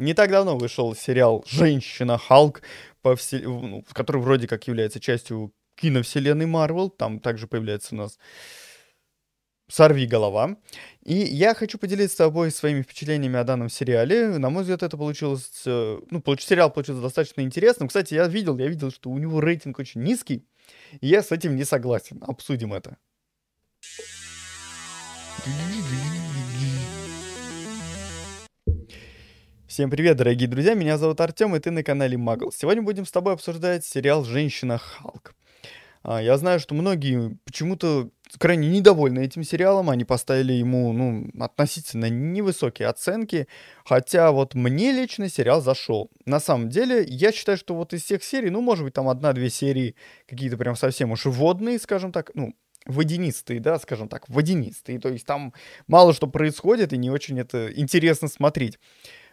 Не так давно вышел сериал «Женщина Халк», по все... ну, который вроде как является частью киновселенной Марвел. Там также появляется у нас «Сорви голова». И я хочу поделиться с тобой своими впечатлениями о данном сериале. На мой взгляд, это получилось... э, Ну, получ- сериал получился достаточно интересным. Кстати, я видел, я видел, что у него рейтинг очень низкий. И я с этим не согласен. Обсудим это. Всем привет, дорогие друзья, меня зовут Артем, и ты на канале Магл. Сегодня будем с тобой обсуждать сериал «Женщина Халк». А, Я знаю, что многие почему-то крайне недовольны этим сериалом, они поставили ему, ну, относительно невысокие оценки, хотя вот мне лично сериал зашел. На самом деле, я считаю, что вот из всех серий, ну, может быть, там одна-две серии какие-то прям совсем уж водные, скажем так, ну, водянистые, да, скажем так, водянистые, то есть там мало что происходит и не очень это интересно смотреть.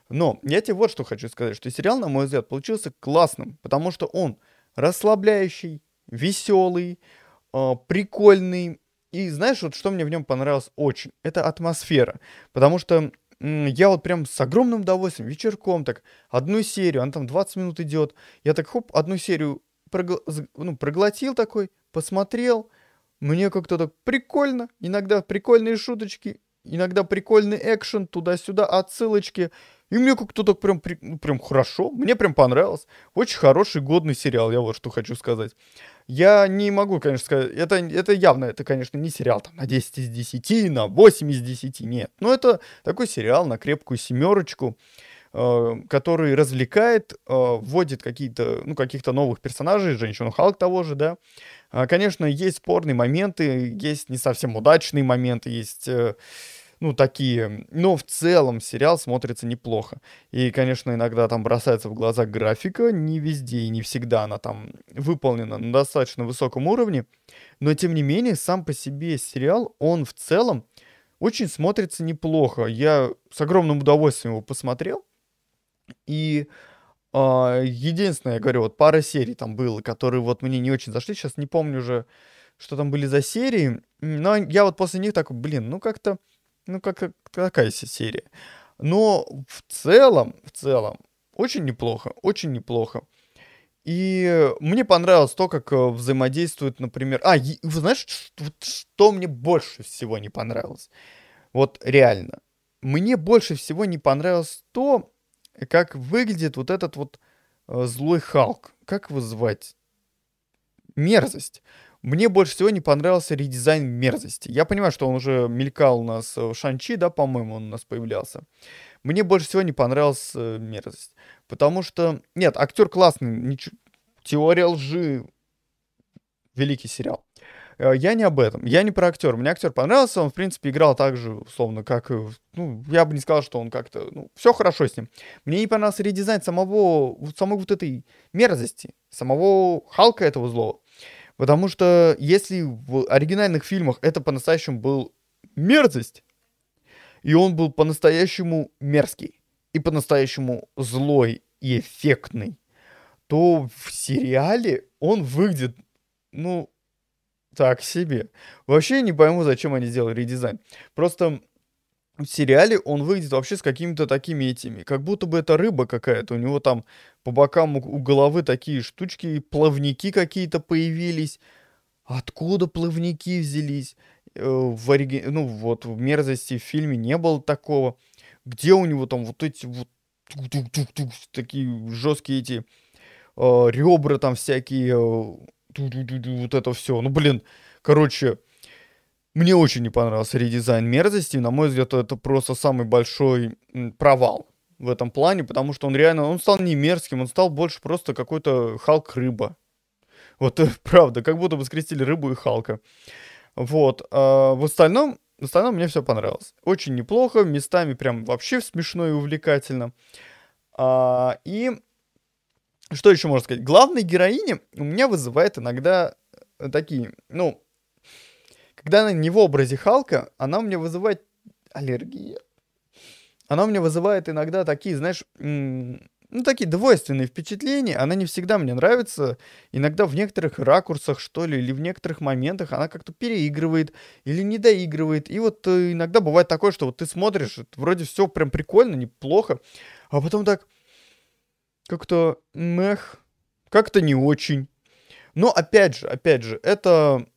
Но я тебе вот что хочу сказать, что сериал, на мой взгляд, получился классным, потому что он расслабляющий, веселый, э, прикольный. И знаешь, вот что мне в нем понравилось очень? Это атмосфера. Потому что я вот прям с огромным удовольствием вечерком так одну серию, она там 20 минут идет, я так хоп, одну серию прогл- ну, проглотил такой, посмотрел, мне как-то так прикольно, иногда прикольные шуточки, иногда прикольный экшен, туда-сюда, отсылочки. И мне как-то так прям, ну, прям хорошо, мне прям понравилось. Очень хороший, годный сериал, я вот что хочу сказать. Я не могу, конечно, сказать, это, это явно, это, конечно, не сериал там на 10 из 10, на 8 из 10, нет. Но это такой сериал на крепкую семерочку, э, который развлекает, э, вводит какие-то, ну, каких-то новых персонажей, женщину Халк того же, да. А, Конечно, есть спорные моменты, есть не совсем удачные моменты, есть, э, ну, такие. Но в целом сериал смотрится неплохо. И, конечно, иногда там бросается в глаза графика, не везде и не всегда она там выполнена на достаточно высоком уровне. Но, тем не менее, сам по себе сериал, он в целом очень смотрится неплохо. Я с огромным удовольствием его посмотрел. И а, единственное, я говорю, вот пара серий там было, которые вот мне не очень зашли. Сейчас не помню уже, что там были за серии. Но я вот после них такой, блин, ну как-то, ну как такая се- серия. Но в целом, в целом, очень неплохо, очень неплохо. И мне понравилось то, как э, взаимодействуют, например... А, вы знаешь, вот что мне больше всего не понравилось? Вот реально. Мне больше всего не понравилось то, как выглядит вот этот вот э, злой Халк. Как его звать? Мерзость. Мне больше всего не понравился редизайн мерзости. Я понимаю, что он уже мелькал у нас в Шанчи, да, по-моему, он у нас появлялся. Мне больше всего не понравился мерзость. Потому что, нет, актер классный, нич- теория лжи, великий сериал. Э, Я не об этом, я не про актера. Мне актер понравился, он, в принципе, играл так же, условно, как, ну, я бы не сказал, что он как-то, ну, все хорошо с ним. Мне не понравился редизайн самого, самой вот этой мерзости, самого Халка этого злого. Потому что если в оригинальных фильмах это по-настоящему был мерзость, и он был по-настоящему мерзкий, и по-настоящему злой и эффектный, то в сериале он выглядит, ну, так себе. Вообще не пойму, зачем они сделали редизайн. Просто в сериале он выглядит вообще с какими-то такими этими, как будто бы это рыба какая-то. У него там по бокам у, головы такие штучки, плавники какие-то появились. Откуда плавники взялись? Э, В ориги... Ну вот в мерзости в фильме не было такого. Где у него там вот эти вот такие жесткие эти э, ребра там всякие, э, вот это все. Ну блин, короче, мне очень не понравился редизайн мерзости. На мой взгляд, это просто самый большой провал в этом плане, потому что он реально, он стал не мерзким, он стал больше просто какой-то Халк-рыба. Вот э, правда, как будто бы скрестили рыбу и Халка. Вот. а в остальном, в остальном мне все понравилось. Очень неплохо, местами прям вообще смешно и увлекательно. А, и что еще можно сказать? Главная героиня у меня вызывает иногда э, такие, ну, когда она не в образе Халка, она у меня вызывает аллергия. Она у меня вызывает иногда такие, знаешь, ну, такие двойственные впечатления. Она не всегда мне нравится. Иногда в некоторых ракурсах, что ли, или в некоторых моментах она как-то переигрывает или не доигрывает. И вот э, иногда бывает такое, что вот ты смотришь, вроде все прям прикольно, неплохо, а потом так как-то мех, как-то не очень. Но опять же, опять же, это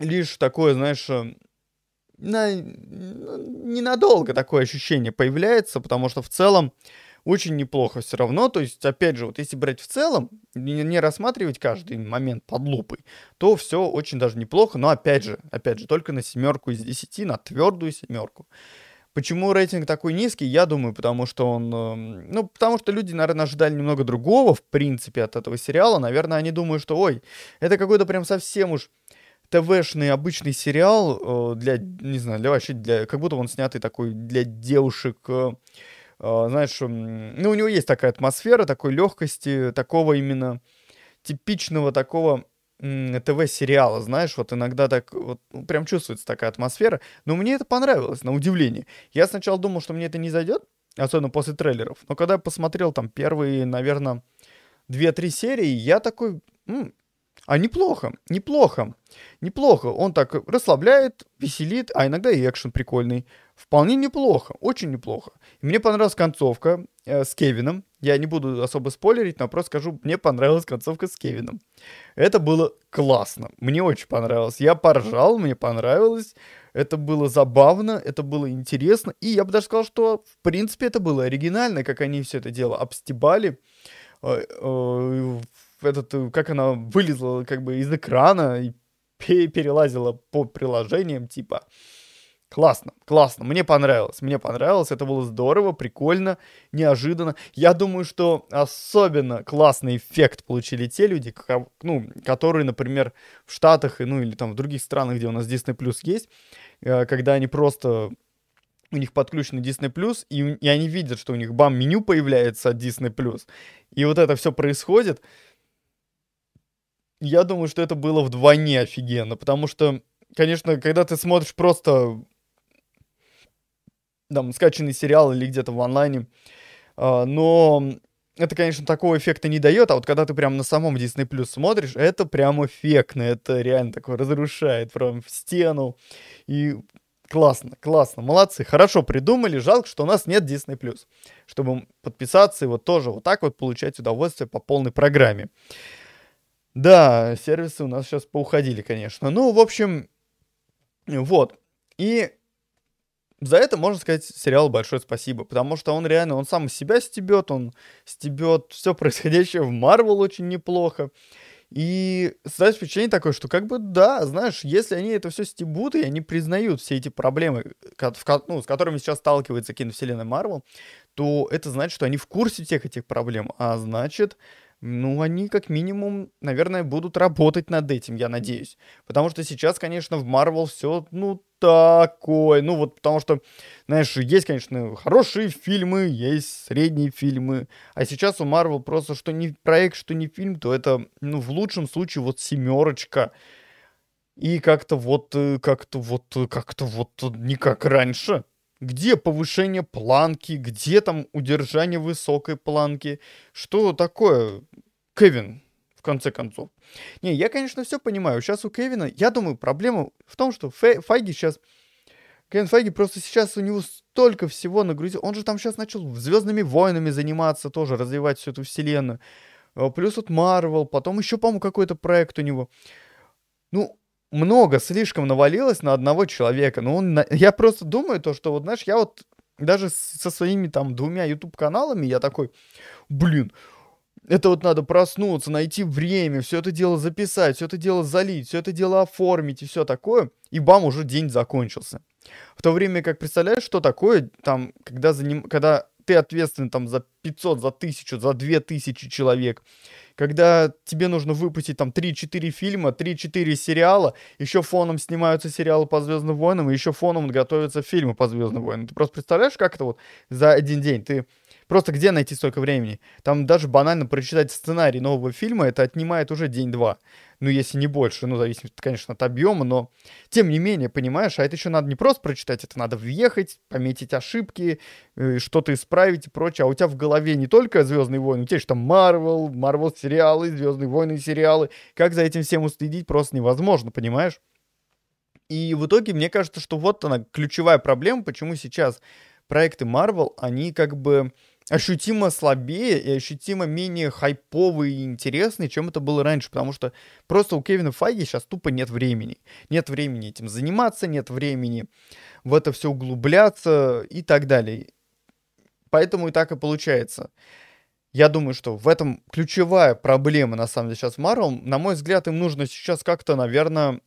лишь такое, знаешь, э, на, ненадолго такое ощущение появляется, потому что в целом очень неплохо все равно. То есть, опять же, вот если брать в целом, не, не рассматривать каждый момент под лупой, то все очень даже неплохо. Но опять же, опять же, только на семерку из десяти, на твердую семерку. Почему рейтинг такой низкий? Я думаю, потому что он... Эм, ну, потому что люди, наверное, ожидали немного другого, в принципе, от этого сериала. Наверное, они думают, что, ой, это какой-то прям совсем уж ТВшный обычный сериал э, для, не знаю, для вообще, для, как будто он снятый такой для девушек, э, э, знаешь, ну, у него есть такая атмосфера, такой легкости, такого именно типичного такого ТВ-сериала, знаешь, вот иногда так, вот, ну, прям чувствуется такая атмосфера, но мне это понравилось, на удивление. Я сначала думал, что мне это не зайдет, особенно после трейлеров, но когда я посмотрел там первые, наверное, 2-3 серии, я такой, а неплохо, неплохо, неплохо. Он так расслабляет, веселит, а иногда и экшен прикольный. Вполне неплохо, очень неплохо. И мне понравилась концовка э, с Кевином. Я не буду особо спойлерить, но просто скажу, мне понравилась концовка с Кевином. Это было классно, мне очень понравилось. Я поржал, мне понравилось. Это было забавно, это было интересно. И я бы даже сказал, что в принципе это было оригинально, как они все это дело обстебали. Э, э, этот, э, как она вылезла как бы из экрана и перелазила по приложениям, типа. Классно, классно, мне понравилось, мне понравилось, это было здорово, прикольно, неожиданно. Я думаю, что особенно классный эффект получили те люди, ну, которые, например, в Штатах, ну, или там в других странах, где у нас Disney Plus есть, э, когда они просто у них подключен Disney Plus, и, и они видят, что у них бам меню появляется от Disney Plus, и вот это все происходит, я думаю, что это было вдвойне офигенно, потому что, конечно, когда ты смотришь просто там скачанный сериал или где-то в онлайне, э, но это, конечно, такого эффекта не дает, а вот когда ты прям на самом Disney Plus смотришь, это прям эффектно, это реально такое разрушает прям в стену, и классно, классно, молодцы, хорошо придумали, жалко, что у нас нет Disney Plus, чтобы подписаться и вот тоже вот так вот получать удовольствие по полной программе. Да, сервисы у нас сейчас поуходили, конечно. Ну, в общем, вот. И за это можно сказать сериал большое спасибо, потому что он реально, он сам себя стебет, он стебет все происходящее в Марвел очень неплохо. И создать впечатление такое, что как бы да, знаешь, если они это все стебут, и они признают все эти проблемы, ну, с которыми сейчас сталкивается киновселенная Марвел, то это значит, что они в курсе всех этих проблем, а значит, ну, они как минимум, наверное, будут работать над этим, я надеюсь. Потому что сейчас, конечно, в Marvel все, ну, такое. Ну, вот потому что, знаешь, есть, конечно, хорошие фильмы, есть средние фильмы. А сейчас у Marvel просто, что не проект, что не фильм, то это, ну, в лучшем случае, вот семерочка. И как-то вот, э, как-то вот, как-то вот не как раньше. Где повышение планки, где там удержание высокой планки? Что такое, Кевин, в конце концов? Не, я, конечно, все понимаю. Сейчас у Кевина, я думаю, проблема в том, что Фе, Файги сейчас... Кевин Файги просто сейчас у него столько всего нагрузил. Он же там сейчас начал Звездными войнами заниматься тоже, развивать всю эту вселенную. А, плюс вот Марвел, потом еще, по-моему, какой-то проект у него. Ну, много слишком навалилось на одного человека. Ну, он, я просто думаю то, что вот, знаешь, я вот даже со своими там двумя YouTube каналами я такой, блин, это вот надо проснуться, найти время, все это дело записать, все это дело залить, все это дело оформить и все такое. И бам, уже день закончился. В то время как представляешь, что такое там, когда, заним... когда ты ответственен там за 500, за 1000, за 2000 человек, когда тебе нужно выпустить там 3-4 фильма, 3-4 сериала, еще фоном снимаются сериалы по Звездным войнам, и еще фоном готовятся фильмы по Звездным войнам. Ты просто представляешь, как это вот за один день? Ты просто где найти столько времени? Там даже банально прочитать сценарий нового фильма, это отнимает уже день-два ну, если не больше, ну, зависит, конечно, от объема, но тем не менее, понимаешь, а это еще надо не просто прочитать, это надо въехать, пометить ошибки, э, что-то исправить и прочее, а у тебя в голове не только Звездные войны, у тебя еще там Марвел, Марвел сериалы, Звездные войны сериалы, как за этим всем уследить просто невозможно, понимаешь? И в итоге мне кажется, что вот она ключевая проблема, почему сейчас проекты Marvel, они как бы ощутимо слабее и ощутимо менее хайповый и интересный, чем это было раньше, потому что просто у Кевина Файги сейчас тупо нет времени. Нет времени этим заниматься, нет времени в это все углубляться и так далее. Поэтому и так и получается. Я думаю, что в этом ключевая проблема, на самом деле, сейчас Марвел. На мой взгляд, им нужно сейчас как-то, наверное,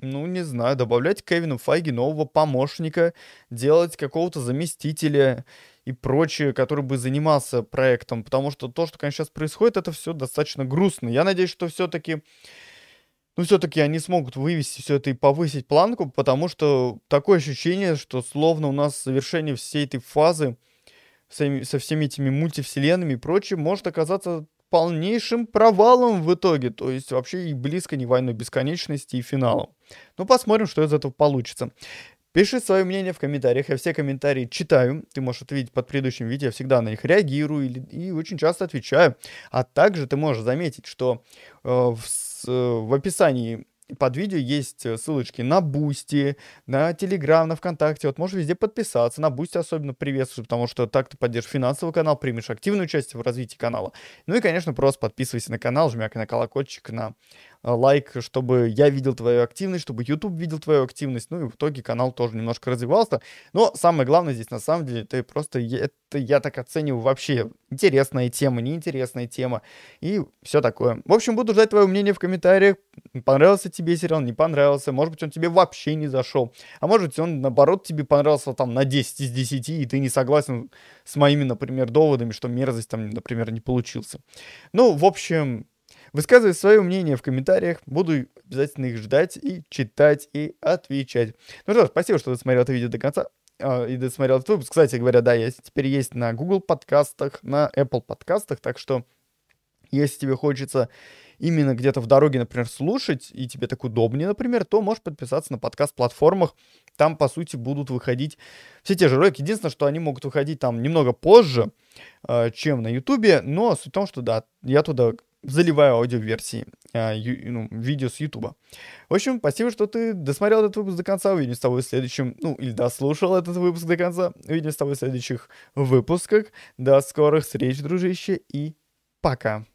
ну, не знаю, добавлять Кевину Файги нового помощника, делать какого-то заместителя и прочее, который бы занимался проектом. Потому что то, что, конечно, сейчас происходит, это все достаточно грустно. Я надеюсь, что все-таки ну, все-таки они смогут вывести все это и повысить планку, потому что такое ощущение, что словно у нас завершение всей этой фазы со всеми этими мультивселенными и прочим может оказаться полнейшим провалом в итоге, то есть вообще и близко не войной бесконечности и финалом. Ну, посмотрим, что из этого получится. Пиши свое мнение в комментариях, я все комментарии читаю, ты можешь ответить под предыдущим видео, я всегда на них реагирую и, и очень часто отвечаю. А также ты можешь заметить, что э, в, э, в описании под видео есть э, ссылочки на Boosty, на Телеграм, на ВКонтакте. Вот можешь везде подписаться. На Boosty особенно приветствую, потому что так ты поддержишь финансовый канал, примешь активное участие в развитии канала. Ну и, конечно, просто подписывайся на канал, жми на колокольчик, на лайк, чтобы я видел твою активность, чтобы YouTube видел твою активность. Ну и в итоге канал тоже немножко развивался. Но самое главное здесь на самом деле, это просто, это я так оцениваю вообще интересная тема, неинтересная тема и все такое. В общем, буду ждать твое мнение в комментариях. Понравился тебе сериал, не понравился. Может быть, он тебе вообще не зашел. А может быть, он, наоборот, тебе понравился там на 10 из 10, и ты не согласен с моими, например, доводами, что мерзость там, например, не получился. Ну, в общем, Высказывай свое мнение в комментариях. Буду обязательно их ждать и читать и отвечать. Ну что ж, спасибо, что досмотрел это видео до конца а, и досмотрел этот выпуск. Кстати говоря, да, я теперь есть на Google подкастах, на Apple подкастах, так что если тебе хочется именно где-то в дороге, например, слушать, и тебе так удобнее, например, то можешь подписаться на подкаст-платформах. Там, по сути, будут выходить все те же ролики. Единственное, что они могут выходить там немного позже, э, чем на Ютубе, но суть в том, что, да, я туда заливаю аудиоверсии, а, ну, видео с Ютуба. В общем, спасибо, что ты досмотрел этот выпуск до конца. Увидимся с тобой в следующем, ну, или дослушал этот выпуск до конца. Увидимся с тобой в следующих выпусках. До скорых встреч, дружище, и пока.